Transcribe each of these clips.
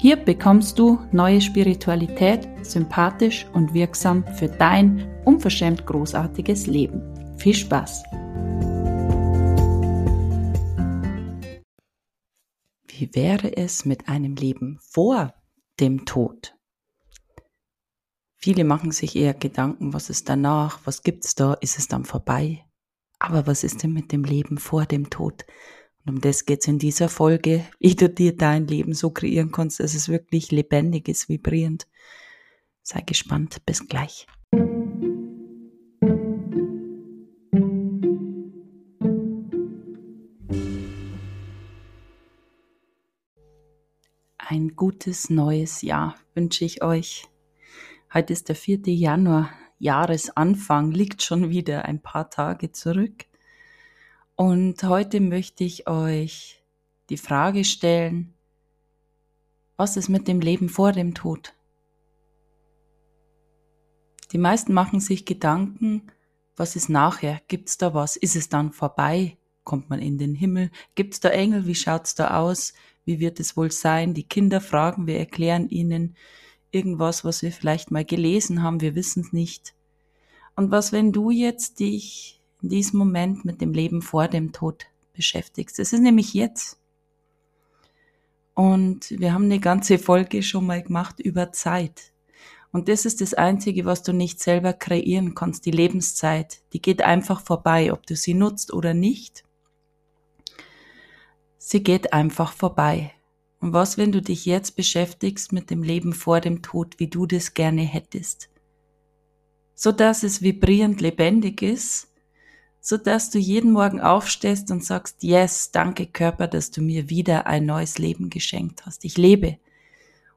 Hier bekommst du neue Spiritualität, sympathisch und wirksam für dein unverschämt großartiges Leben. Viel Spaß! Wie wäre es mit einem Leben vor dem Tod? Viele machen sich eher Gedanken, was ist danach, was gibt's da, ist es dann vorbei? Aber was ist denn mit dem Leben vor dem Tod? Und um das geht's in dieser Folge, wie du dir dein Leben so kreieren kannst, dass es wirklich lebendig ist, vibrierend. Sei gespannt, bis gleich. Ein gutes neues Jahr wünsche ich euch. Heute ist der 4. Januar, Jahresanfang, liegt schon wieder ein paar Tage zurück. Und heute möchte ich euch die Frage stellen, was ist mit dem Leben vor dem Tod? Die meisten machen sich Gedanken, was ist nachher? Gibt's da was? Ist es dann vorbei? Kommt man in den Himmel? Gibt's da Engel? Wie schaut's da aus? Wie wird es wohl sein? Die Kinder fragen, wir erklären ihnen irgendwas, was wir vielleicht mal gelesen haben, wir wissen es nicht. Und was, wenn du jetzt dich in diesem Moment mit dem Leben vor dem Tod beschäftigst. Es ist nämlich jetzt. Und wir haben eine ganze Folge schon mal gemacht über Zeit. Und das ist das Einzige, was du nicht selber kreieren kannst, die Lebenszeit. Die geht einfach vorbei, ob du sie nutzt oder nicht. Sie geht einfach vorbei. Und was, wenn du dich jetzt beschäftigst mit dem Leben vor dem Tod, wie du das gerne hättest? So dass es vibrierend lebendig ist so dass du jeden Morgen aufstehst und sagst, yes, danke Körper, dass du mir wieder ein neues Leben geschenkt hast. Ich lebe.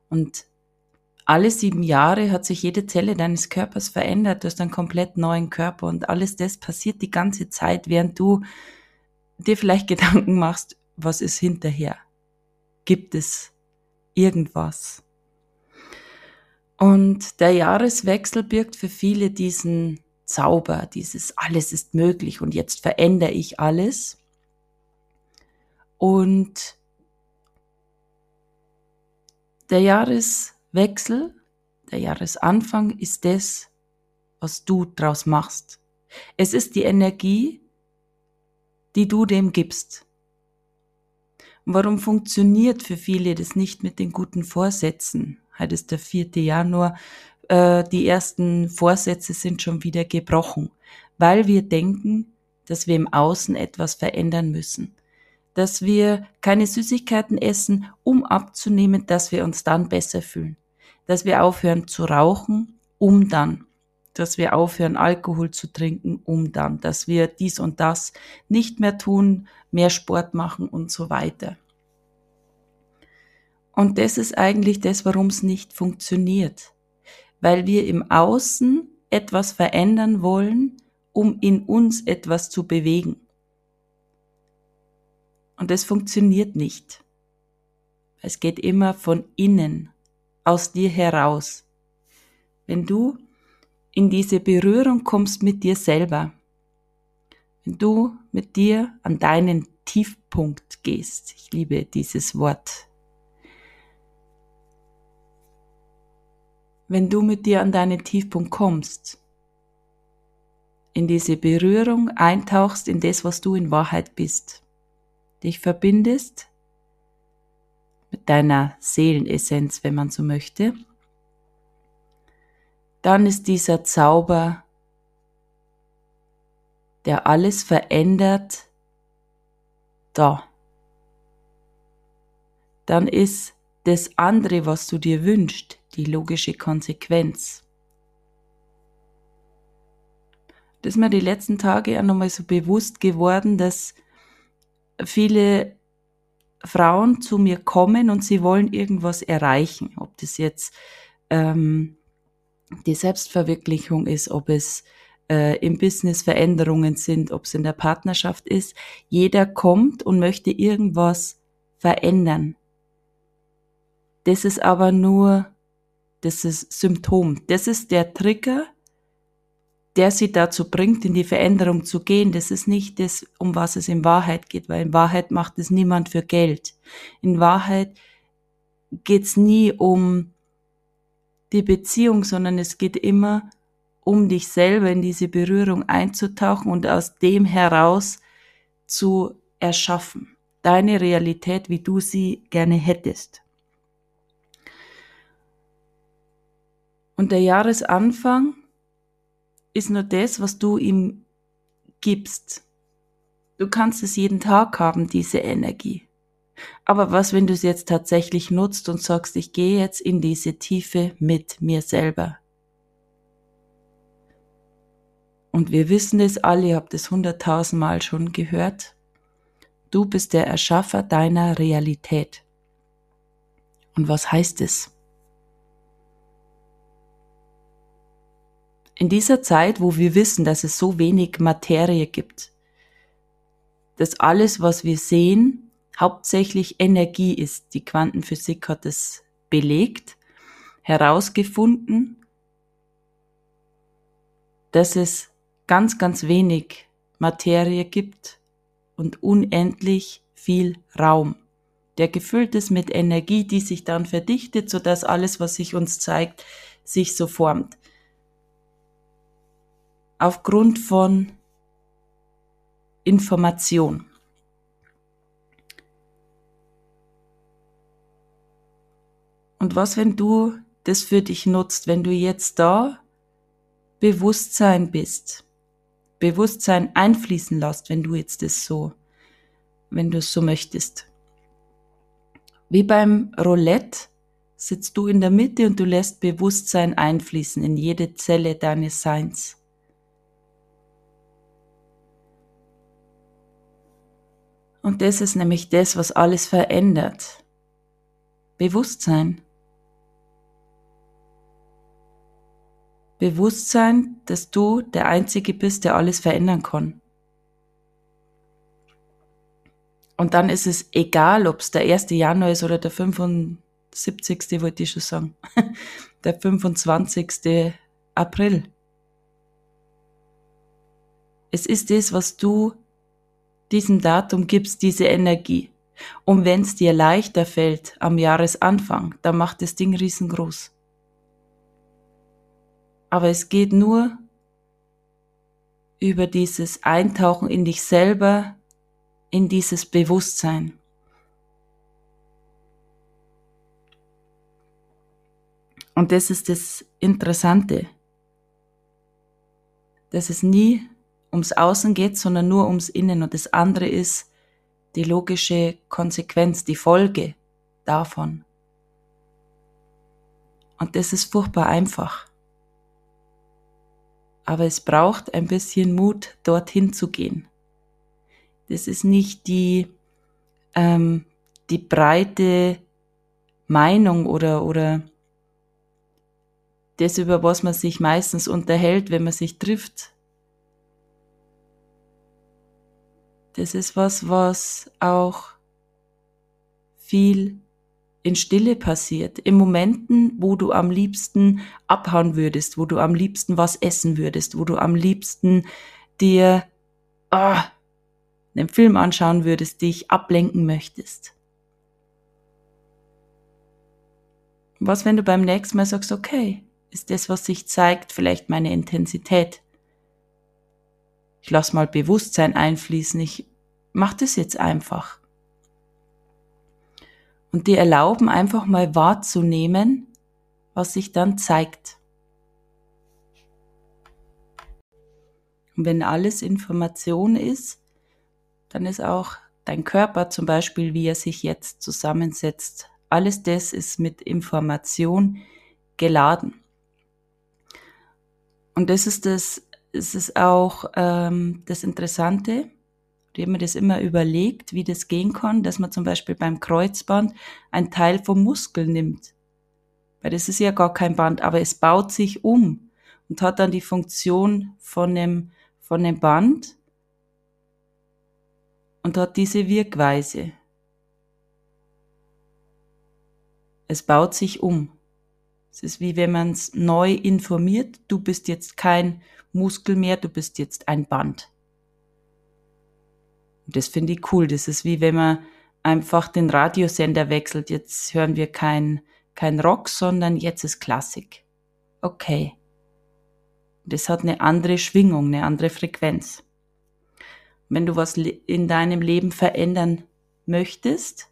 Und alle sieben Jahre hat sich jede Zelle deines Körpers verändert. Du hast einen komplett neuen Körper und alles das passiert die ganze Zeit, während du dir vielleicht Gedanken machst, was ist hinterher? Gibt es irgendwas? Und der Jahreswechsel birgt für viele diesen Zauber, dieses alles ist möglich und jetzt verändere ich alles. Und der Jahreswechsel, der Jahresanfang ist das, was du draus machst. Es ist die Energie, die du dem gibst. Und warum funktioniert für viele das nicht mit den guten Vorsätzen? Heute ist der 4. Januar äh, die ersten Vorsätze sind schon wieder gebrochen, weil wir denken, dass wir im Außen etwas verändern müssen, dass wir keine Süßigkeiten essen, um abzunehmen, dass wir uns dann besser fühlen, dass wir aufhören zu rauchen, um dann, dass wir aufhören Alkohol zu trinken, um dann, dass wir dies und das nicht mehr tun, mehr Sport machen und so weiter. Und das ist eigentlich das, warum es nicht funktioniert weil wir im Außen etwas verändern wollen, um in uns etwas zu bewegen. Und es funktioniert nicht. Es geht immer von innen, aus dir heraus. Wenn du in diese Berührung kommst mit dir selber, wenn du mit dir an deinen Tiefpunkt gehst, ich liebe dieses Wort, wenn du mit dir an deinen Tiefpunkt kommst, in diese Berührung eintauchst in das, was du in Wahrheit bist, dich verbindest mit deiner Seelenessenz, wenn man so möchte, dann ist dieser Zauber, der alles verändert, da. Dann ist das andere, was du dir wünschst, die logische Konsequenz. Das ist mir die letzten Tage auch nochmal so bewusst geworden, dass viele Frauen zu mir kommen und sie wollen irgendwas erreichen, ob das jetzt ähm, die Selbstverwirklichung ist, ob es äh, im Business Veränderungen sind, ob es in der Partnerschaft ist. Jeder kommt und möchte irgendwas verändern. Das ist aber nur das ist Symptom. Das ist der Trigger, der sie dazu bringt, in die Veränderung zu gehen. Das ist nicht das, um was es in Wahrheit geht, weil in Wahrheit macht es niemand für Geld. In Wahrheit geht's nie um die Beziehung, sondern es geht immer um dich selber in diese Berührung einzutauchen und aus dem heraus zu erschaffen. Deine Realität, wie du sie gerne hättest. Und der Jahresanfang ist nur das, was du ihm gibst. Du kannst es jeden Tag haben, diese Energie. Aber was, wenn du es jetzt tatsächlich nutzt und sagst, ich gehe jetzt in diese Tiefe mit mir selber? Und wir wissen es alle, ihr habt es hunderttausendmal schon gehört. Du bist der Erschaffer deiner Realität. Und was heißt es? In dieser Zeit, wo wir wissen, dass es so wenig Materie gibt, dass alles, was wir sehen, hauptsächlich Energie ist. Die Quantenphysik hat es belegt, herausgefunden, dass es ganz, ganz wenig Materie gibt und unendlich viel Raum, der gefüllt ist mit Energie, die sich dann verdichtet, sodass alles, was sich uns zeigt, sich so formt aufgrund von Information. Und was, wenn du das für dich nutzt, wenn du jetzt da Bewusstsein bist, Bewusstsein einfließen lässt, wenn du jetzt das so, wenn du es so möchtest. Wie beim Roulette sitzt du in der Mitte und du lässt Bewusstsein einfließen in jede Zelle deines Seins. Und das ist nämlich das, was alles verändert. Bewusstsein. Bewusstsein, dass du der Einzige bist, der alles verändern kann. Und dann ist es egal, ob es der 1. Januar ist oder der 75. wollte ich schon sagen. der 25. April. Es ist das, was du diesem Datum gibst diese Energie. Und wenn es dir leichter fällt am Jahresanfang, dann macht das Ding riesengroß. Aber es geht nur über dieses Eintauchen in dich selber, in dieses Bewusstsein. Und das ist das Interessante, dass es nie ums Außen geht, sondern nur ums Innen. Und das andere ist die logische Konsequenz, die Folge davon. Und das ist furchtbar einfach. Aber es braucht ein bisschen Mut, dorthin zu gehen. Das ist nicht die, ähm, die breite Meinung oder, oder das, über was man sich meistens unterhält, wenn man sich trifft, das ist was, was auch viel in Stille passiert. In Momenten, wo du am liebsten abhauen würdest, wo du am liebsten was essen würdest, wo du am liebsten dir oh, einen Film anschauen würdest, dich ablenken möchtest. Was, wenn du beim nächsten Mal sagst, okay, ist das, was sich zeigt, vielleicht meine Intensität? Ich lass mal Bewusstsein einfließen. Ich mach das jetzt einfach. Und dir erlauben, einfach mal wahrzunehmen, was sich dann zeigt. Und wenn alles Information ist, dann ist auch dein Körper zum Beispiel, wie er sich jetzt zusammensetzt, alles das ist mit Information geladen. Und das ist das, es ist auch ähm, das Interessante, habe mir das immer überlegt, wie das gehen kann, dass man zum Beispiel beim Kreuzband ein Teil vom Muskel nimmt. Weil das ist ja gar kein Band, aber es baut sich um und hat dann die Funktion von dem, von dem Band und hat diese Wirkweise. Es baut sich um. Es ist wie wenn man es neu informiert, du bist jetzt kein Muskel mehr, du bist jetzt ein Band. Und das finde ich cool. Das ist wie wenn man einfach den Radiosender wechselt. Jetzt hören wir kein, kein Rock, sondern jetzt ist Klassik. Okay. Das hat eine andere Schwingung, eine andere Frequenz. Wenn du was in deinem Leben verändern möchtest,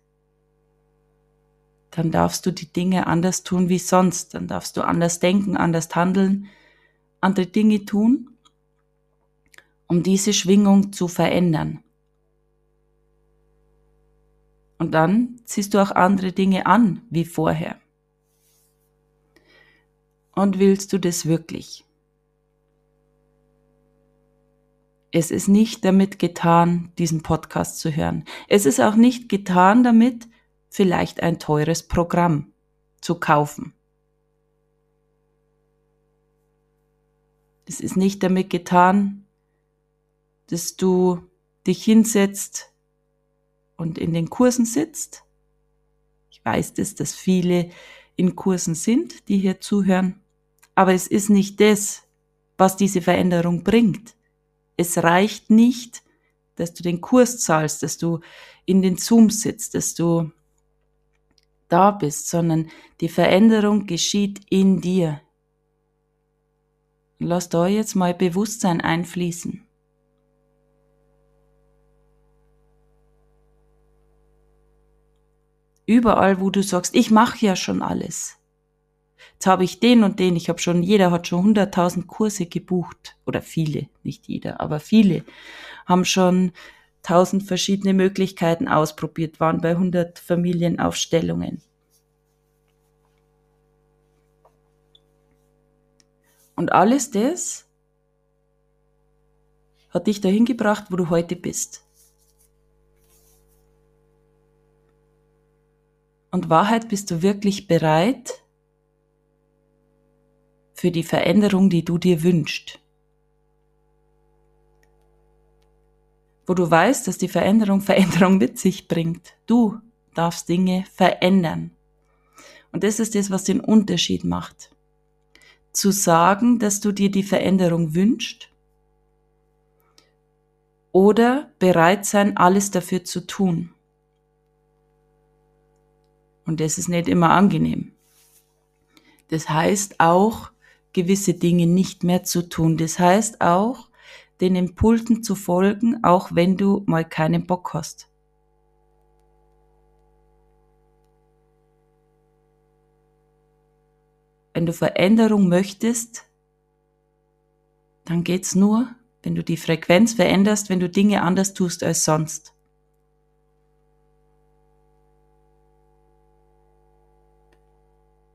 dann darfst du die Dinge anders tun wie sonst. Dann darfst du anders denken, anders handeln, andere Dinge tun, um diese Schwingung zu verändern. Und dann ziehst du auch andere Dinge an wie vorher. Und willst du das wirklich? Es ist nicht damit getan, diesen Podcast zu hören. Es ist auch nicht getan damit, vielleicht ein teures Programm zu kaufen. Es ist nicht damit getan, dass du dich hinsetzt und in den Kursen sitzt. Ich weiß das, dass viele in Kursen sind, die hier zuhören. Aber es ist nicht das, was diese Veränderung bringt. Es reicht nicht, dass du den Kurs zahlst, dass du in den Zoom sitzt, dass du da bist, sondern die Veränderung geschieht in dir. Lass da jetzt mal Bewusstsein einfließen. Überall, wo du sagst, ich mache ja schon alles. Jetzt habe ich den und den, ich habe schon, jeder hat schon hunderttausend Kurse gebucht. Oder viele, nicht jeder, aber viele haben schon tausend verschiedene Möglichkeiten ausprobiert, waren bei 100 Familienaufstellungen. Und alles das hat dich dahin gebracht, wo du heute bist. Und Wahrheit, bist du wirklich bereit für die Veränderung, die du dir wünschst? wo du weißt, dass die Veränderung Veränderung mit sich bringt. Du darfst Dinge verändern. Und das ist das, was den Unterschied macht. Zu sagen, dass du dir die Veränderung wünschst oder bereit sein, alles dafür zu tun. Und das ist nicht immer angenehm. Das heißt auch, gewisse Dinge nicht mehr zu tun. Das heißt auch, den Impulsen zu folgen, auch wenn du mal keinen Bock hast. Wenn du Veränderung möchtest, dann geht's nur, wenn du die Frequenz veränderst, wenn du Dinge anders tust als sonst.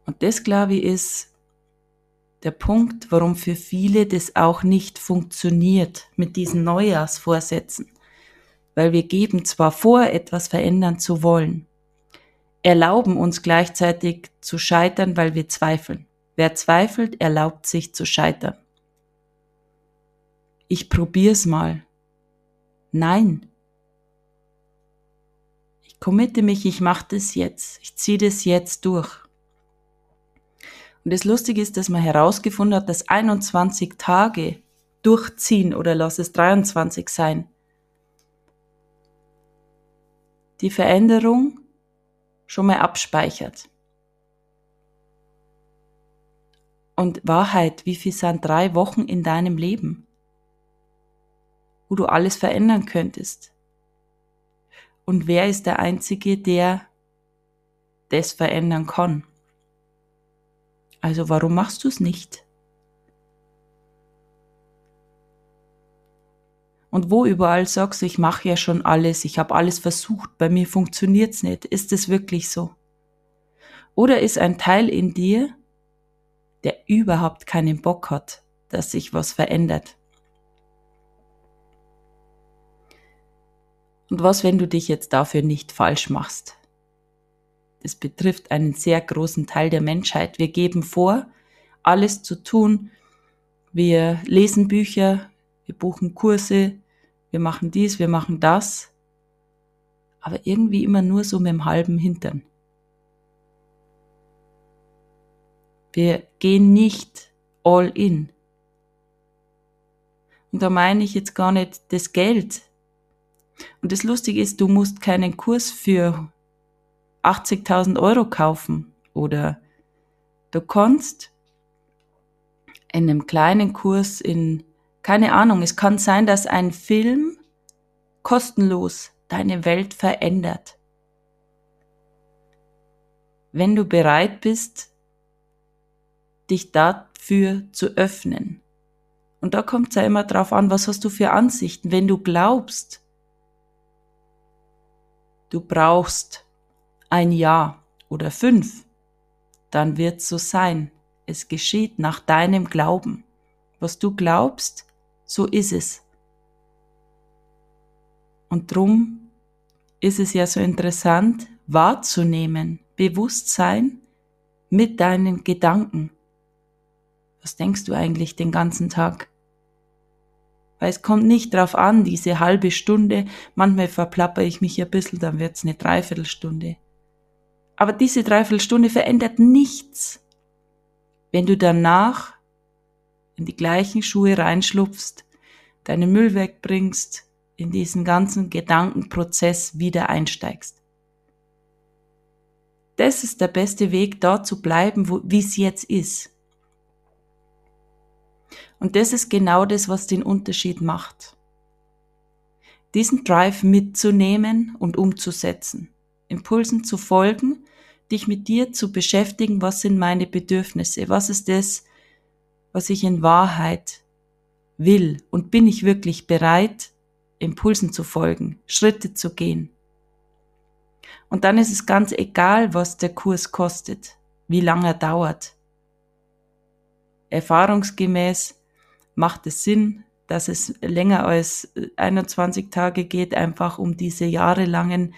Und das, glaube ich, ist der Punkt, warum für viele das auch nicht funktioniert mit diesen Neujahrsvorsätzen. Weil wir geben zwar vor, etwas verändern zu wollen, erlauben uns gleichzeitig zu scheitern, weil wir zweifeln. Wer zweifelt, erlaubt sich zu scheitern. Ich probier's mal. Nein. Ich committe mich, ich mache das jetzt. Ich ziehe das jetzt durch. Und das Lustige ist, dass man herausgefunden hat, dass 21 Tage durchziehen oder lass es 23 sein, die Veränderung schon mal abspeichert. Und Wahrheit, wie viel sind drei Wochen in deinem Leben, wo du alles verändern könntest? Und wer ist der Einzige, der das verändern kann? Also warum machst du es nicht? Und wo überall sagst du, ich mache ja schon alles, ich habe alles versucht, bei mir funktioniert's nicht. Ist es wirklich so? Oder ist ein Teil in dir, der überhaupt keinen Bock hat, dass sich was verändert? Und was, wenn du dich jetzt dafür nicht falsch machst? Das betrifft einen sehr großen Teil der Menschheit. Wir geben vor, alles zu tun. Wir lesen Bücher, wir buchen Kurse, wir machen dies, wir machen das. Aber irgendwie immer nur so mit dem halben Hintern. Wir gehen nicht all in. Und da meine ich jetzt gar nicht das Geld. Und das Lustige ist, du musst keinen Kurs für 80.000 Euro kaufen oder du kannst in einem kleinen Kurs in, keine Ahnung, es kann sein, dass ein Film kostenlos deine Welt verändert. Wenn du bereit bist, dich dafür zu öffnen. Und da kommt es ja immer drauf an, was hast du für Ansichten. Wenn du glaubst, du brauchst ein Jahr oder fünf, dann wird es so sein. Es geschieht nach deinem Glauben. Was du glaubst, so ist es. Und drum ist es ja so interessant, wahrzunehmen, Bewusstsein mit deinen Gedanken. Was denkst du eigentlich den ganzen Tag? Weil es kommt nicht drauf an, diese halbe Stunde, manchmal verplapper ich mich ein bisschen, dann wird's eine Dreiviertelstunde. Aber diese Dreiviertelstunde verändert nichts. Wenn du danach in die gleichen Schuhe reinschlupfst, deinen Müll wegbringst, in diesen ganzen Gedankenprozess wieder einsteigst. Das ist der beste Weg, da zu bleiben, wie es jetzt ist. Und das ist genau das, was den Unterschied macht. Diesen Drive mitzunehmen und umzusetzen, Impulsen zu folgen, dich mit dir zu beschäftigen, was sind meine Bedürfnisse, was ist das, was ich in Wahrheit will und bin ich wirklich bereit, Impulsen zu folgen, Schritte zu gehen. Und dann ist es ganz egal, was der Kurs kostet, wie lange er dauert. Erfahrungsgemäß macht es Sinn, dass es länger als 21 Tage geht, einfach um diese jahrelangen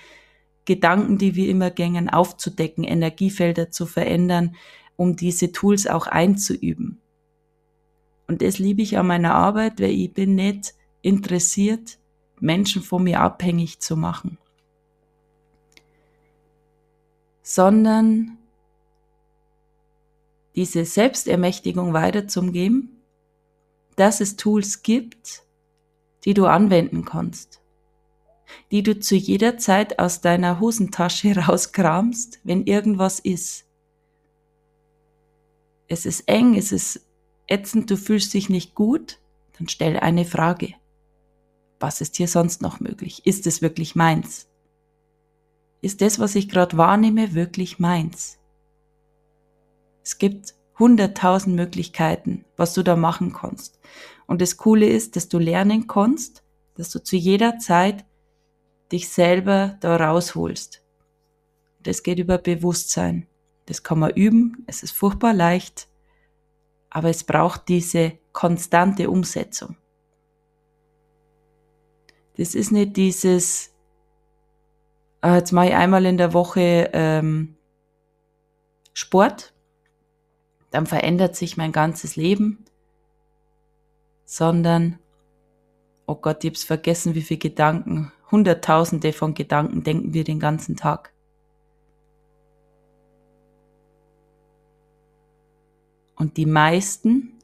Gedanken, die wir immer gängen, aufzudecken, Energiefelder zu verändern, um diese Tools auch einzuüben. Und das liebe ich an meiner Arbeit, weil ich bin nicht interessiert, Menschen von mir abhängig zu machen, sondern diese Selbstermächtigung weiterzugeben dass es Tools gibt, die du anwenden kannst, die du zu jeder Zeit aus deiner Hosentasche rauskramst, wenn irgendwas ist. Es ist eng, es ist ätzend, du fühlst dich nicht gut, dann stell eine Frage. Was ist hier sonst noch möglich? Ist es wirklich meins? Ist das, was ich gerade wahrnehme, wirklich meins? Es gibt hunderttausend Möglichkeiten, was du da machen kannst. Und das Coole ist, dass du lernen kannst, dass du zu jeder Zeit dich selber da rausholst. Das geht über Bewusstsein. Das kann man üben. Es ist furchtbar leicht. Aber es braucht diese konstante Umsetzung. Das ist nicht dieses, äh, jetzt mache ich einmal in der Woche ähm, Sport dann verändert sich mein ganzes Leben, sondern, oh Gott, ich hab's vergessen, wie viele Gedanken, Hunderttausende von Gedanken denken wir den ganzen Tag. Und die meisten,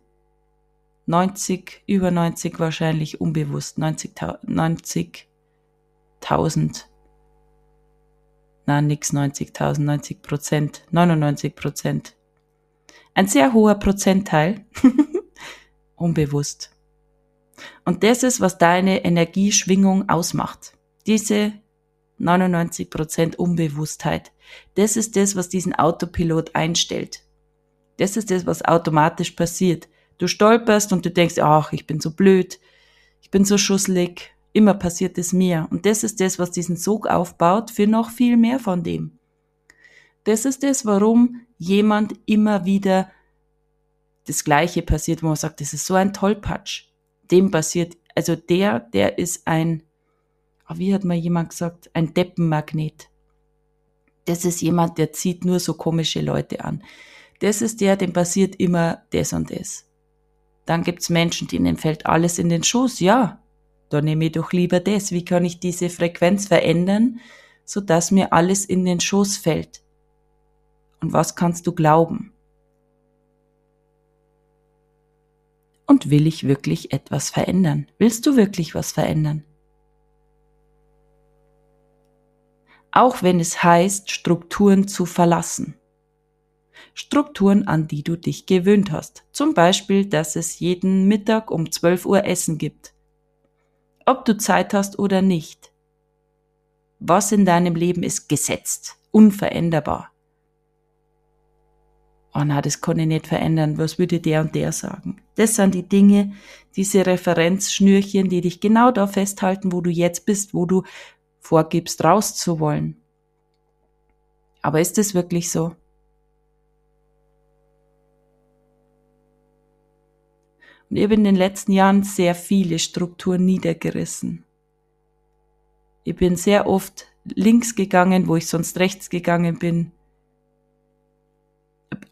90, über 90 wahrscheinlich unbewusst, 90.000, 90 nein, nix 90.000, 90 Prozent, 99 Prozent ein sehr hoher Prozentteil, unbewusst. Und das ist, was deine Energieschwingung ausmacht. Diese 99% Unbewusstheit. Das ist das, was diesen Autopilot einstellt. Das ist das, was automatisch passiert. Du stolperst und du denkst, ach, ich bin so blöd, ich bin so schusselig, immer passiert es mir. Und das ist das, was diesen Sog aufbaut für noch viel mehr von dem. Das ist es, warum jemand immer wieder das Gleiche passiert, wo man sagt, das ist so ein Tollpatsch. Dem passiert, also der, der ist ein Aber wie hat mal jemand gesagt, ein Deppenmagnet. Das ist jemand, der zieht nur so komische Leute an. Das ist der, dem passiert immer das und das. Dann gibt's Menschen, denen fällt alles in den Schoß. Ja, dann nehme ich doch lieber das. Wie kann ich diese Frequenz verändern, sodass mir alles in den Schoß fällt? Und was kannst du glauben? Und will ich wirklich etwas verändern? Willst du wirklich was verändern? Auch wenn es heißt, Strukturen zu verlassen. Strukturen, an die du dich gewöhnt hast. Zum Beispiel, dass es jeden Mittag um 12 Uhr Essen gibt. Ob du Zeit hast oder nicht. Was in deinem Leben ist gesetzt, unveränderbar oh na, das kann ich nicht verändern, was würde der und der sagen? Das sind die Dinge, diese Referenzschnürchen, die dich genau da festhalten, wo du jetzt bist, wo du vorgibst, rauszuwollen. Aber ist es wirklich so? Und ich habe in den letzten Jahren sehr viele Strukturen niedergerissen. Ich bin sehr oft links gegangen, wo ich sonst rechts gegangen bin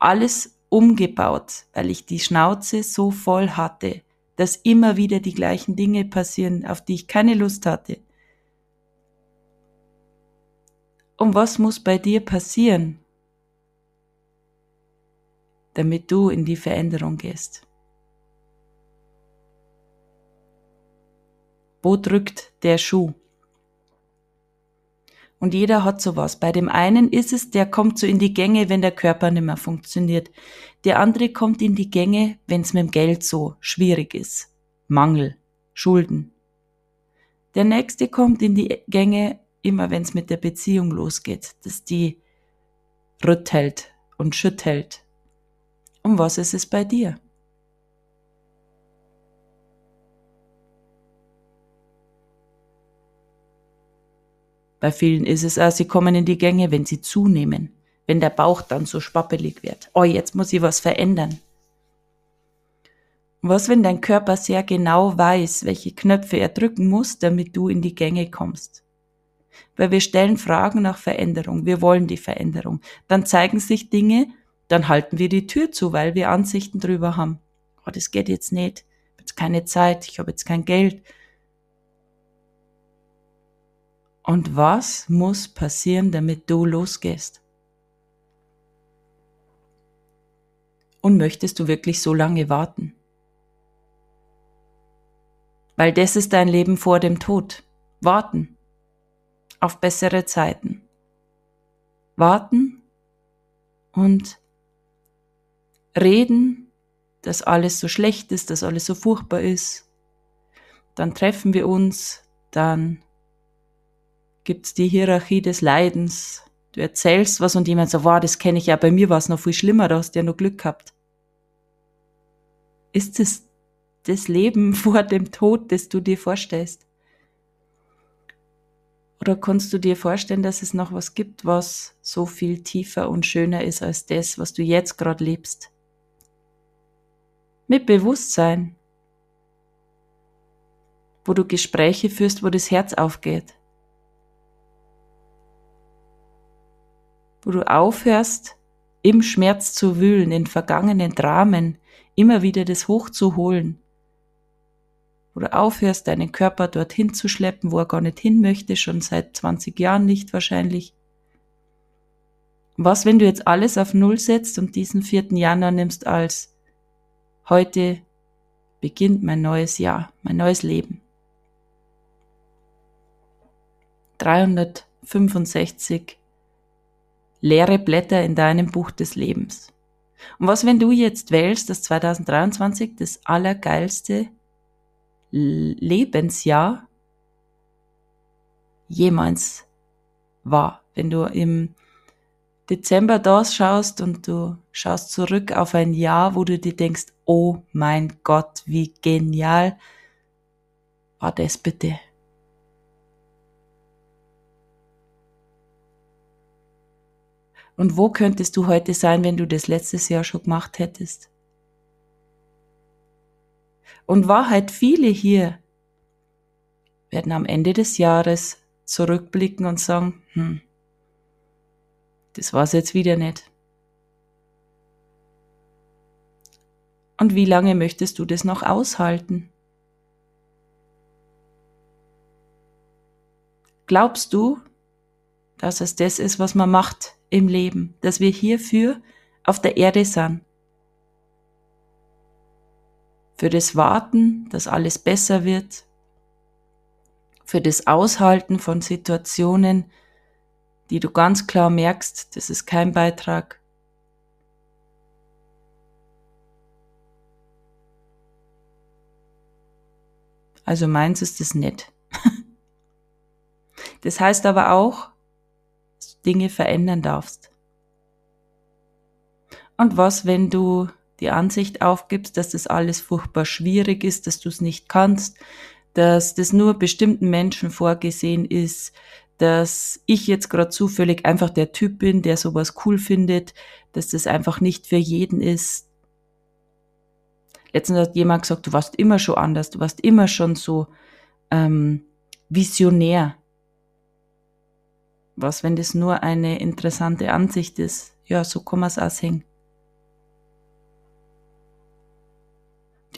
alles umgebaut, weil ich die Schnauze so voll hatte, dass immer wieder die gleichen Dinge passieren, auf die ich keine Lust hatte. Und was muss bei dir passieren, damit du in die Veränderung gehst? Wo drückt der Schuh? Und jeder hat sowas. Bei dem einen ist es, der kommt so in die Gänge, wenn der Körper nicht mehr funktioniert. Der andere kommt in die Gänge, wenn es mit dem Geld so schwierig ist. Mangel, Schulden. Der nächste kommt in die Gänge, immer wenn es mit der Beziehung losgeht, dass die rüttelt und schüttelt. Und was ist es bei dir? Bei vielen ist es auch, sie kommen in die Gänge, wenn sie zunehmen, wenn der Bauch dann so spappelig wird. Oh, jetzt muss ich was verändern. Was, wenn dein Körper sehr genau weiß, welche Knöpfe er drücken muss, damit du in die Gänge kommst? Weil wir stellen Fragen nach Veränderung, wir wollen die Veränderung. Dann zeigen sich Dinge, dann halten wir die Tür zu, weil wir Ansichten drüber haben. Oh, das geht jetzt nicht. Ich habe jetzt keine Zeit, ich habe jetzt kein Geld, Und was muss passieren, damit du losgehst? Und möchtest du wirklich so lange warten? Weil das ist dein Leben vor dem Tod. Warten. Auf bessere Zeiten. Warten und reden, dass alles so schlecht ist, dass alles so furchtbar ist. Dann treffen wir uns, dann gibt's die Hierarchie des Leidens. Du erzählst was und jemand so, wow, das kenne ich ja, bei mir war es noch viel schlimmer, da hast du ja noch Glück gehabt. Ist es das Leben vor dem Tod, das du dir vorstellst? Oder kannst du dir vorstellen, dass es noch was gibt, was so viel tiefer und schöner ist als das, was du jetzt gerade lebst? Mit Bewusstsein, wo du Gespräche führst, wo das Herz aufgeht. Wo du aufhörst, im Schmerz zu wühlen, in vergangenen Dramen, immer wieder das hochzuholen, wo du aufhörst, deinen Körper dorthin zu schleppen, wo er gar nicht hin möchte, schon seit 20 Jahren nicht wahrscheinlich. Was, wenn du jetzt alles auf Null setzt und diesen 4. Januar nimmst als heute beginnt mein neues Jahr, mein neues Leben. 365 leere Blätter in deinem Buch des Lebens. Und was, wenn du jetzt wählst, dass 2023 das allergeilste Lebensjahr jemals war? Wenn du im Dezember da schaust und du schaust zurück auf ein Jahr, wo du dir denkst, oh mein Gott, wie genial war das bitte? Und wo könntest du heute sein, wenn du das letztes Jahr schon gemacht hättest? Und Wahrheit, viele hier werden am Ende des Jahres zurückblicken und sagen, hm, das war's jetzt wieder nicht. Und wie lange möchtest du das noch aushalten? Glaubst du, dass es das ist, was man macht im Leben, dass wir hierfür auf der Erde sind? Für das Warten, dass alles besser wird, für das Aushalten von Situationen, die du ganz klar merkst, das ist kein Beitrag. Also meins ist es nicht. das heißt aber auch, Dinge verändern darfst. Und was, wenn du die Ansicht aufgibst, dass das alles furchtbar schwierig ist, dass du es nicht kannst, dass das nur bestimmten Menschen vorgesehen ist, dass ich jetzt gerade zufällig einfach der Typ bin, der sowas cool findet, dass das einfach nicht für jeden ist. Letztens hat jemand gesagt, du warst immer schon anders, du warst immer schon so ähm, visionär. Was, wenn das nur eine interessante Ansicht ist? Ja, so kann man es auch sehen.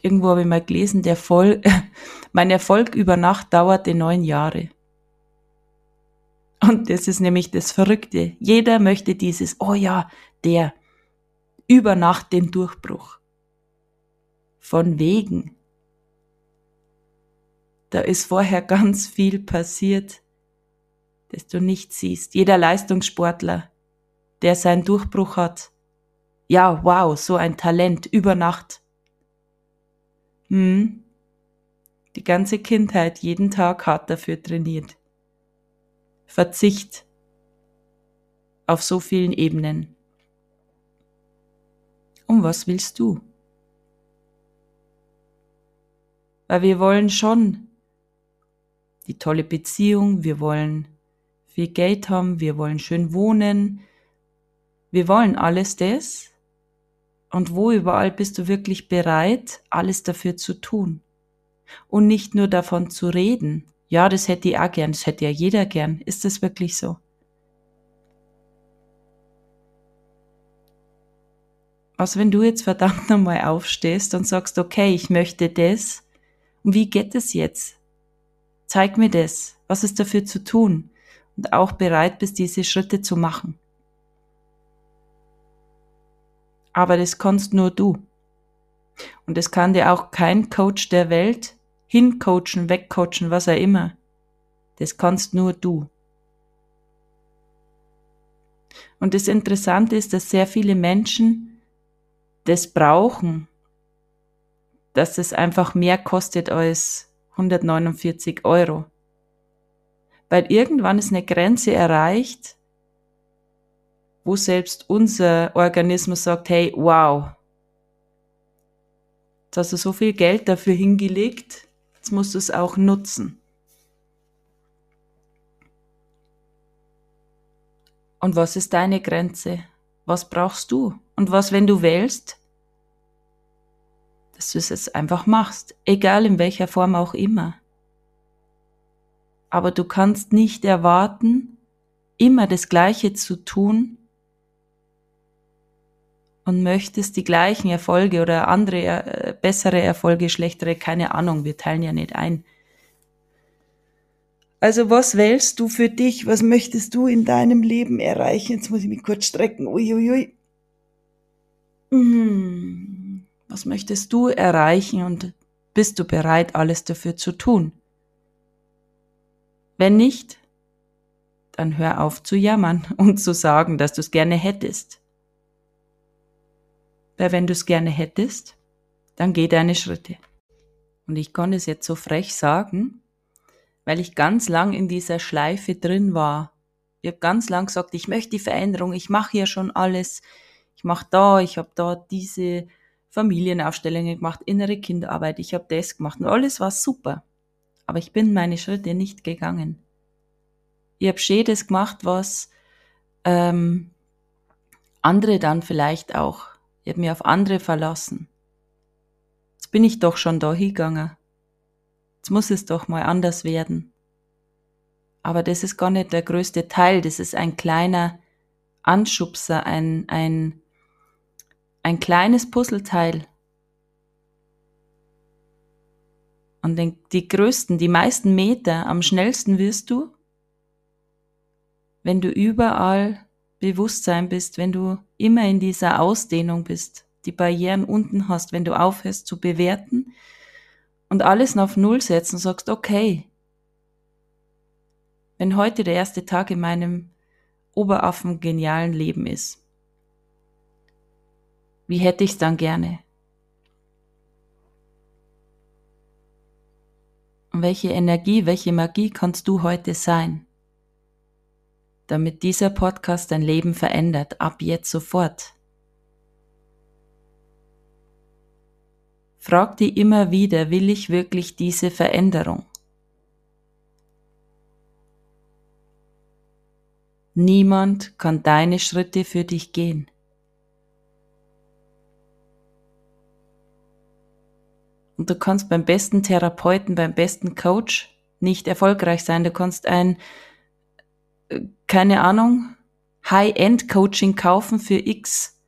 irgendwo habe ich mal gelesen, der Voll, mein Erfolg über Nacht dauerte neun Jahre. Und das ist nämlich das Verrückte. Jeder möchte dieses, oh ja, der, über Nacht den Durchbruch. Von wegen. Da ist vorher ganz viel passiert, das du nicht siehst. Jeder Leistungssportler, der seinen Durchbruch hat, ja, wow, so ein Talent über Nacht. Hm. Die ganze Kindheit jeden Tag hart dafür trainiert. Verzicht auf so vielen Ebenen. Um was willst du? Weil wir wollen schon die tolle Beziehung, wir wollen viel Geld haben, wir wollen schön wohnen, wir wollen alles das, und wo überall bist du wirklich bereit, alles dafür zu tun? Und nicht nur davon zu reden. Ja, das hätte ich auch gern, das hätte ja jeder gern. Ist das wirklich so? Was, wenn du jetzt verdammt nochmal aufstehst und sagst, okay, ich möchte das. Und wie geht es jetzt? Zeig mir das. Was ist dafür zu tun? Und auch bereit bist, diese Schritte zu machen. aber das kannst nur du. Und das kann dir auch kein Coach der Welt hincoachen, wegcoachen, was er immer. Das kannst nur du. Und das Interessante ist, dass sehr viele Menschen das brauchen, dass es einfach mehr kostet als 149 Euro. Weil irgendwann ist eine Grenze erreicht, wo selbst unser Organismus sagt, hey, wow, jetzt hast du so viel Geld dafür hingelegt, jetzt musst du es auch nutzen. Und was ist deine Grenze? Was brauchst du? Und was, wenn du wählst? Dass du es jetzt einfach machst, egal in welcher Form auch immer. Aber du kannst nicht erwarten, immer das Gleiche zu tun, und möchtest die gleichen Erfolge oder andere, äh, bessere Erfolge, schlechtere, keine Ahnung, wir teilen ja nicht ein. Also was wählst du für dich? Was möchtest du in deinem Leben erreichen? Jetzt muss ich mich kurz strecken. Uiuiui. Hm. Was möchtest du erreichen und bist du bereit, alles dafür zu tun? Wenn nicht, dann hör auf zu jammern und zu sagen, dass du es gerne hättest. Weil wenn du es gerne hättest, dann geh deine Schritte. Und ich kann es jetzt so frech sagen, weil ich ganz lang in dieser Schleife drin war. Ich habe ganz lang gesagt, ich möchte die Veränderung, ich mache ja schon alles. Ich mache da, ich habe da diese Familienaufstellungen gemacht, innere Kinderarbeit, ich habe das gemacht und alles war super. Aber ich bin meine Schritte nicht gegangen. Ich habe Schädes gemacht, was ähm, andere dann vielleicht auch ich habe mich auf andere verlassen. Jetzt bin ich doch schon da hingegangen. Jetzt muss es doch mal anders werden. Aber das ist gar nicht der größte Teil, das ist ein kleiner Anschubser, ein, ein, ein kleines Puzzleteil. Und den, die größten, die meisten Meter am schnellsten wirst du, wenn du überall Bewusstsein bist, wenn du immer in dieser Ausdehnung bist, die Barrieren unten hast, wenn du aufhörst zu bewerten und alles auf Null setzt und sagst, okay, wenn heute der erste Tag in meinem Oberaffen genialen Leben ist, wie hätte ich es dann gerne? Und welche Energie, welche Magie kannst du heute sein? damit dieser Podcast dein Leben verändert, ab jetzt sofort. Frag dich immer wieder, will ich wirklich diese Veränderung? Niemand kann deine Schritte für dich gehen. Und du kannst beim besten Therapeuten, beim besten Coach nicht erfolgreich sein. Du kannst ein keine Ahnung, High-End-Coaching kaufen für x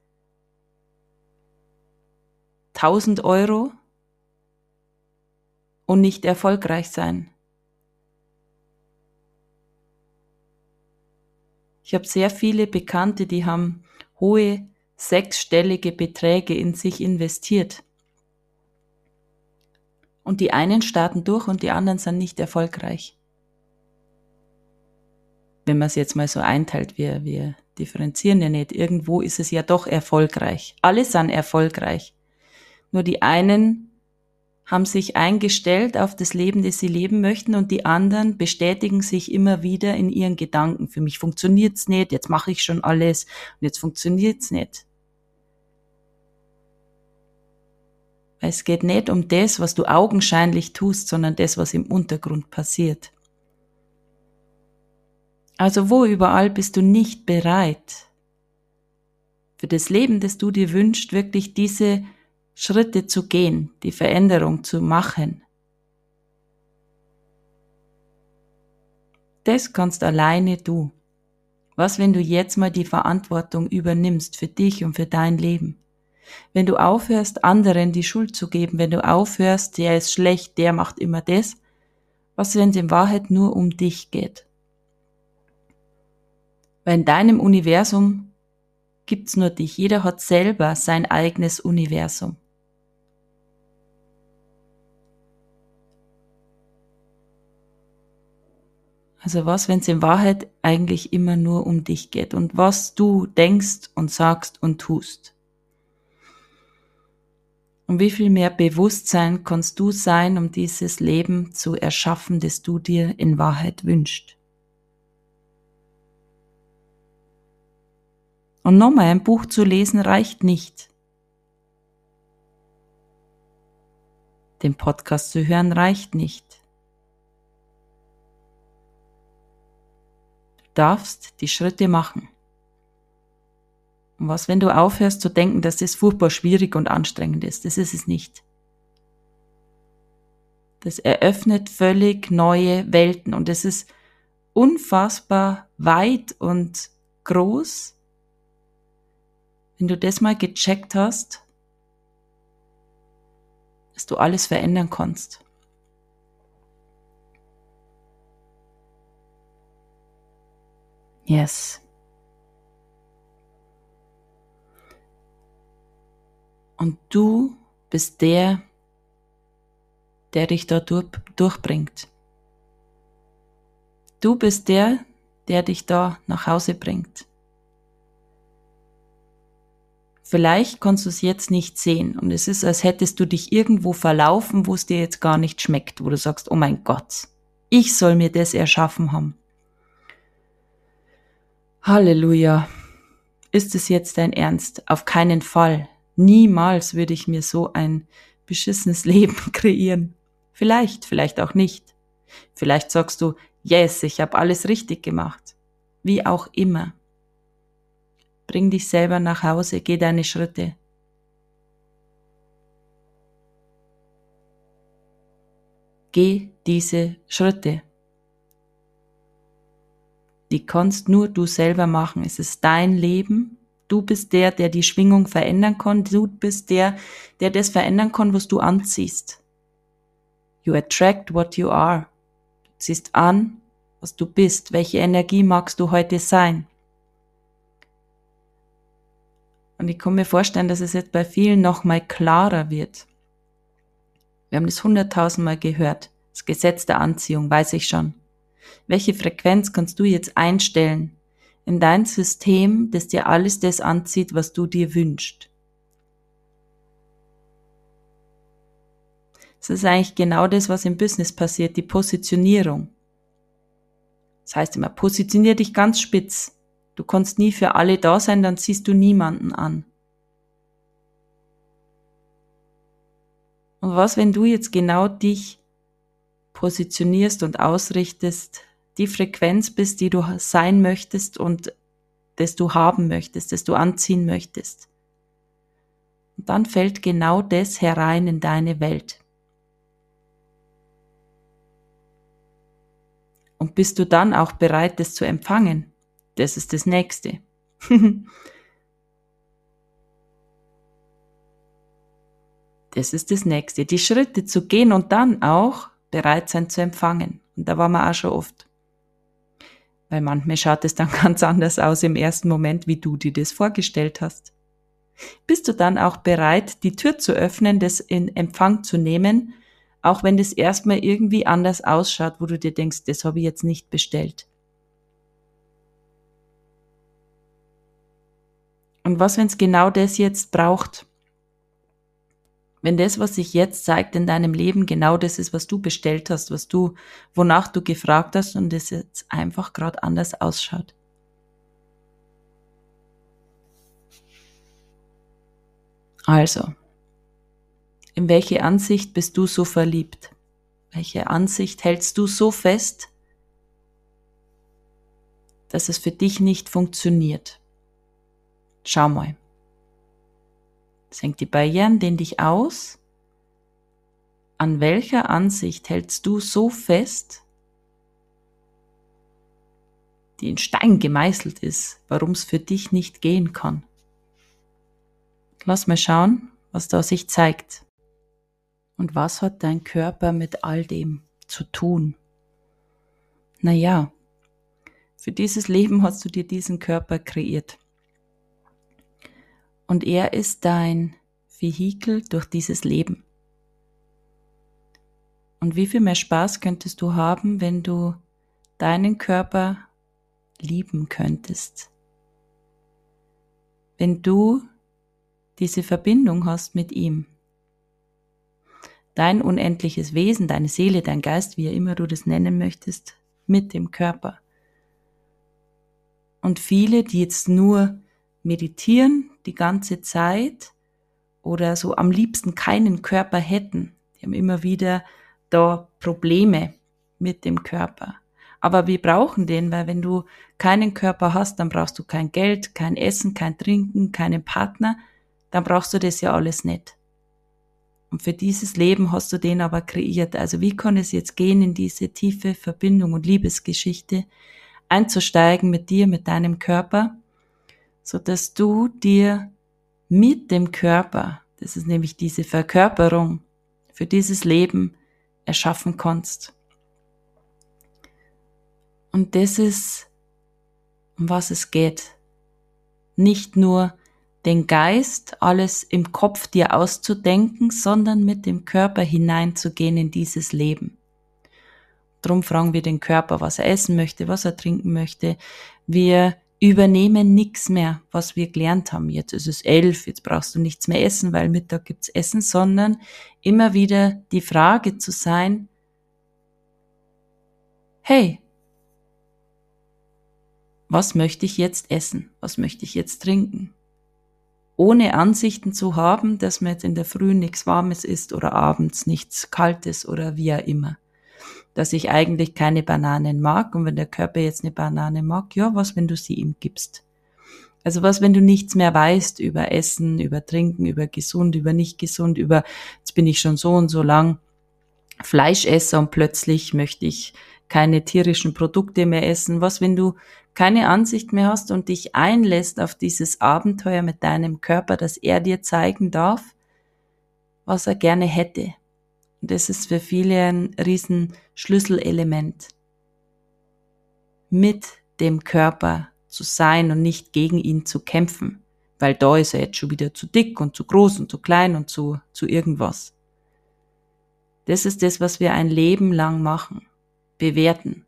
1000 Euro und nicht erfolgreich sein. Ich habe sehr viele Bekannte, die haben hohe sechsstellige Beträge in sich investiert. Und die einen starten durch und die anderen sind nicht erfolgreich wenn man es jetzt mal so einteilt, wir, wir differenzieren ja nicht, irgendwo ist es ja doch erfolgreich. Alle sind erfolgreich. Nur die einen haben sich eingestellt auf das Leben, das sie leben möchten und die anderen bestätigen sich immer wieder in ihren Gedanken. Für mich funktioniert's nicht, jetzt mache ich schon alles und jetzt funktioniert's nicht. Es geht nicht um das, was du augenscheinlich tust, sondern das, was im Untergrund passiert. Also wo überall bist du nicht bereit, für das Leben, das du dir wünschst, wirklich diese Schritte zu gehen, die Veränderung zu machen. Das kannst alleine du. Was, wenn du jetzt mal die Verantwortung übernimmst für dich und für dein Leben? Wenn du aufhörst, anderen die Schuld zu geben, wenn du aufhörst, der ist schlecht, der macht immer das, was, wenn es in Wahrheit nur um dich geht? Weil in deinem Universum gibt's nur dich. Jeder hat selber sein eigenes Universum. Also was, wenn es in Wahrheit eigentlich immer nur um dich geht und was du denkst und sagst und tust. Und wie viel mehr Bewusstsein kannst du sein, um dieses Leben zu erschaffen, das du dir in Wahrheit wünschst? Und nochmal ein Buch zu lesen reicht nicht. Den Podcast zu hören reicht nicht. Du darfst die Schritte machen. Was, wenn du aufhörst zu denken, dass das furchtbar schwierig und anstrengend ist? Das ist es nicht. Das eröffnet völlig neue Welten und es ist unfassbar weit und groß wenn du das mal gecheckt hast, dass du alles verändern kannst. Yes. Und du bist der, der dich da durch, durchbringt. Du bist der, der dich da nach Hause bringt. Vielleicht kannst du es jetzt nicht sehen und es ist, als hättest du dich irgendwo verlaufen, wo es dir jetzt gar nicht schmeckt, wo du sagst, oh mein Gott, ich soll mir das erschaffen haben. Halleluja. Ist es jetzt dein Ernst? Auf keinen Fall. Niemals würde ich mir so ein beschissenes Leben kreieren. Vielleicht, vielleicht auch nicht. Vielleicht sagst du, yes, ich habe alles richtig gemacht. Wie auch immer. Bring dich selber nach Hause, geh deine Schritte. Geh diese Schritte. Die kannst nur du selber machen. Es ist dein Leben. Du bist der, der die Schwingung verändern kann. Du bist der, der das verändern kann, was du anziehst. You attract what you are. Du ziehst an, was du bist. Welche Energie magst du heute sein? Und ich kann mir vorstellen, dass es jetzt bei vielen nochmal klarer wird. Wir haben das hunderttausendmal gehört. Das Gesetz der Anziehung, weiß ich schon. Welche Frequenz kannst du jetzt einstellen in dein System, das dir alles das anzieht, was du dir wünschst? Das ist eigentlich genau das, was im Business passiert, die Positionierung. Das heißt immer, positionier dich ganz spitz. Du kannst nie für alle da sein, dann ziehst du niemanden an. Und was, wenn du jetzt genau dich positionierst und ausrichtest, die Frequenz bist, die du sein möchtest und das du haben möchtest, das du anziehen möchtest. Und dann fällt genau das herein in deine Welt. Und bist du dann auch bereit, das zu empfangen? Das ist das Nächste. das ist das Nächste. Die Schritte zu gehen und dann auch bereit sein zu empfangen. Und da waren wir auch schon oft. Weil manchmal schaut es dann ganz anders aus im ersten Moment, wie du dir das vorgestellt hast. Bist du dann auch bereit, die Tür zu öffnen, das in Empfang zu nehmen, auch wenn das erstmal irgendwie anders ausschaut, wo du dir denkst, das habe ich jetzt nicht bestellt. Und was, wenn es genau das jetzt braucht? Wenn das, was sich jetzt zeigt in deinem Leben, genau das ist, was du bestellt hast, was du, wonach du gefragt hast und es jetzt einfach gerade anders ausschaut. Also, in welche Ansicht bist du so verliebt? Welche Ansicht hältst du so fest, dass es für dich nicht funktioniert? Schau mal. Senk die Barrieren, dehn dich aus. An welcher Ansicht hältst du so fest, die in Stein gemeißelt ist, warum es für dich nicht gehen kann? Lass mal schauen, was da sich zeigt. Und was hat dein Körper mit all dem zu tun? Naja, für dieses Leben hast du dir diesen Körper kreiert und er ist dein Vehikel durch dieses Leben. Und wie viel mehr Spaß könntest du haben, wenn du deinen Körper lieben könntest? Wenn du diese Verbindung hast mit ihm. Dein unendliches Wesen, deine Seele, dein Geist, wie immer du das nennen möchtest, mit dem Körper. Und viele, die jetzt nur meditieren die ganze Zeit oder so am liebsten keinen Körper hätten. Die haben immer wieder da Probleme mit dem Körper. Aber wir brauchen den, weil wenn du keinen Körper hast, dann brauchst du kein Geld, kein Essen, kein Trinken, keinen Partner, dann brauchst du das ja alles nicht. Und für dieses Leben hast du den aber kreiert. Also wie kann es jetzt gehen, in diese tiefe Verbindung und Liebesgeschichte einzusteigen mit dir, mit deinem Körper so dass du dir mit dem Körper, das ist nämlich diese Verkörperung für dieses Leben erschaffen kannst. Und das ist, um was es geht. Nicht nur den Geist, alles im Kopf dir auszudenken, sondern mit dem Körper hineinzugehen in dieses Leben. Drum fragen wir den Körper, was er essen möchte, was er trinken möchte. Wir übernehmen nichts mehr, was wir gelernt haben. Jetzt ist es elf, jetzt brauchst du nichts mehr essen, weil Mittag gibt's Essen, sondern immer wieder die Frage zu sein, hey, was möchte ich jetzt essen? Was möchte ich jetzt trinken? Ohne Ansichten zu haben, dass man jetzt in der Früh nichts Warmes isst oder abends nichts Kaltes oder wie auch immer dass ich eigentlich keine Bananen mag und wenn der Körper jetzt eine Banane mag, ja, was, wenn du sie ihm gibst? Also was, wenn du nichts mehr weißt über Essen, über Trinken, über gesund, über nicht gesund, über jetzt bin ich schon so und so lang Fleisch esse und plötzlich möchte ich keine tierischen Produkte mehr essen. Was, wenn du keine Ansicht mehr hast und dich einlässt auf dieses Abenteuer mit deinem Körper, dass er dir zeigen darf, was er gerne hätte. Das ist für viele ein riesen Schlüsselelement. Mit dem Körper zu sein und nicht gegen ihn zu kämpfen, weil da ist er jetzt schon wieder zu dick und zu groß und zu klein und zu, zu irgendwas. Das ist das, was wir ein Leben lang machen, bewerten.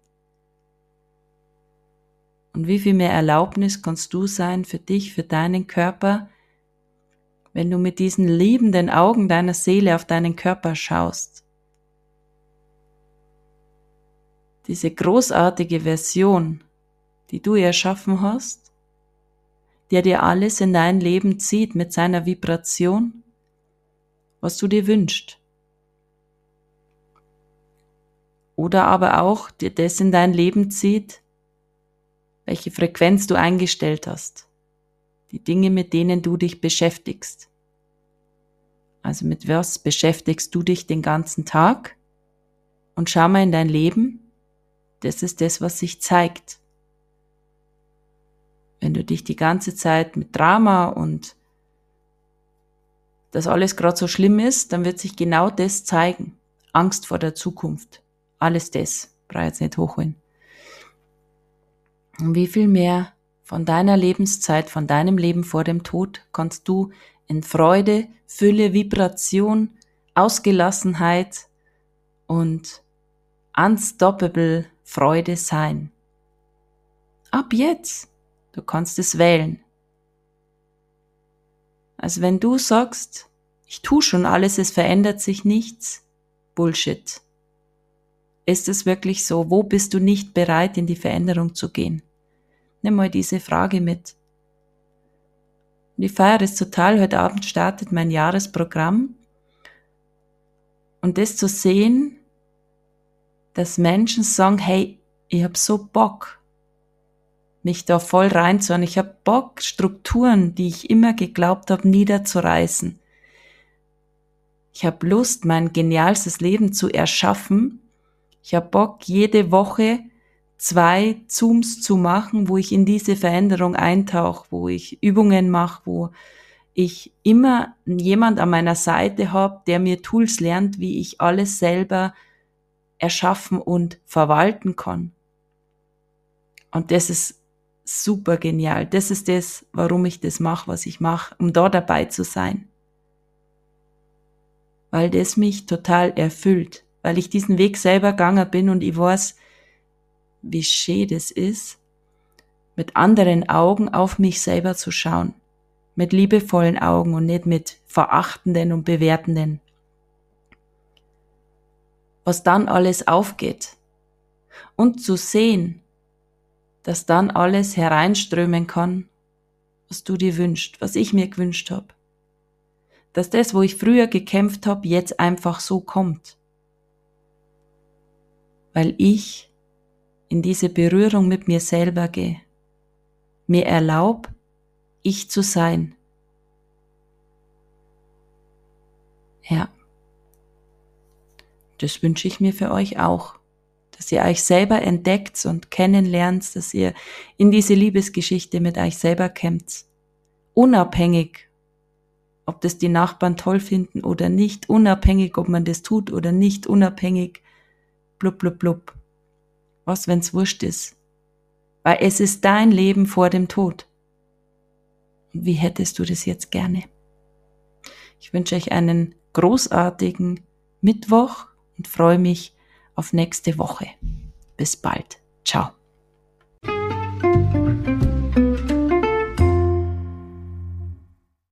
Und wie viel mehr Erlaubnis kannst du sein für dich, für deinen Körper, wenn du mit diesen liebenden Augen deiner Seele auf deinen Körper schaust. Diese großartige Version, die du erschaffen hast, der dir alles in dein Leben zieht mit seiner Vibration, was du dir wünschst. Oder aber auch dir das in dein Leben zieht, welche Frequenz du eingestellt hast, die Dinge, mit denen du dich beschäftigst. Also mit was beschäftigst du dich den ganzen Tag? Und schau mal in dein Leben, das ist das, was sich zeigt. Wenn du dich die ganze Zeit mit Drama und das alles gerade so schlimm ist, dann wird sich genau das zeigen. Angst vor der Zukunft. Alles das. Brauche jetzt nicht hochholen. Und wie viel mehr von deiner Lebenszeit, von deinem Leben vor dem Tod kannst du in Freude, Fülle, Vibration, Ausgelassenheit und unstoppable Freude sein. Ab jetzt, du kannst es wählen. Also wenn du sagst, ich tu schon alles, es verändert sich nichts, Bullshit. Ist es wirklich so? Wo bist du nicht bereit, in die Veränderung zu gehen? Nimm mal diese Frage mit. Und ich feiere es total. Heute Abend startet mein Jahresprogramm. Und das zu sehen, dass Menschen sagen, hey, ich hab so Bock, mich da voll reinzuhören. Ich hab Bock, Strukturen, die ich immer geglaubt habe, niederzureißen. Ich hab Lust, mein genialstes Leben zu erschaffen. Ich hab Bock, jede Woche zwei Zooms zu machen, wo ich in diese Veränderung eintauche, wo ich Übungen mache, wo ich immer jemand an meiner Seite habe, der mir Tools lernt, wie ich alles selber erschaffen und verwalten kann. Und das ist super genial. Das ist das, warum ich das mache, was ich mache, um da dabei zu sein. Weil das mich total erfüllt, weil ich diesen Weg selber gegangen bin und ich weiß, wie schön das ist, mit anderen Augen auf mich selber zu schauen, mit liebevollen Augen und nicht mit verachtenden und bewertenden. Was dann alles aufgeht und zu sehen, dass dann alles hereinströmen kann, was du dir wünschst, was ich mir gewünscht habe. Dass das, wo ich früher gekämpft habe, jetzt einfach so kommt. Weil ich in diese Berührung mit mir selber gehe, mir erlaub, ich zu sein. Ja, das wünsche ich mir für euch auch, dass ihr euch selber entdeckt und kennenlernt, dass ihr in diese Liebesgeschichte mit euch selber kämpft, unabhängig, ob das die Nachbarn toll finden oder nicht, unabhängig, ob man das tut oder nicht, unabhängig, blub, blub, blub. Was, wenn's wurscht ist? Weil es ist dein Leben vor dem Tod. Und wie hättest du das jetzt gerne? Ich wünsche euch einen großartigen Mittwoch und freue mich auf nächste Woche. Bis bald. Ciao.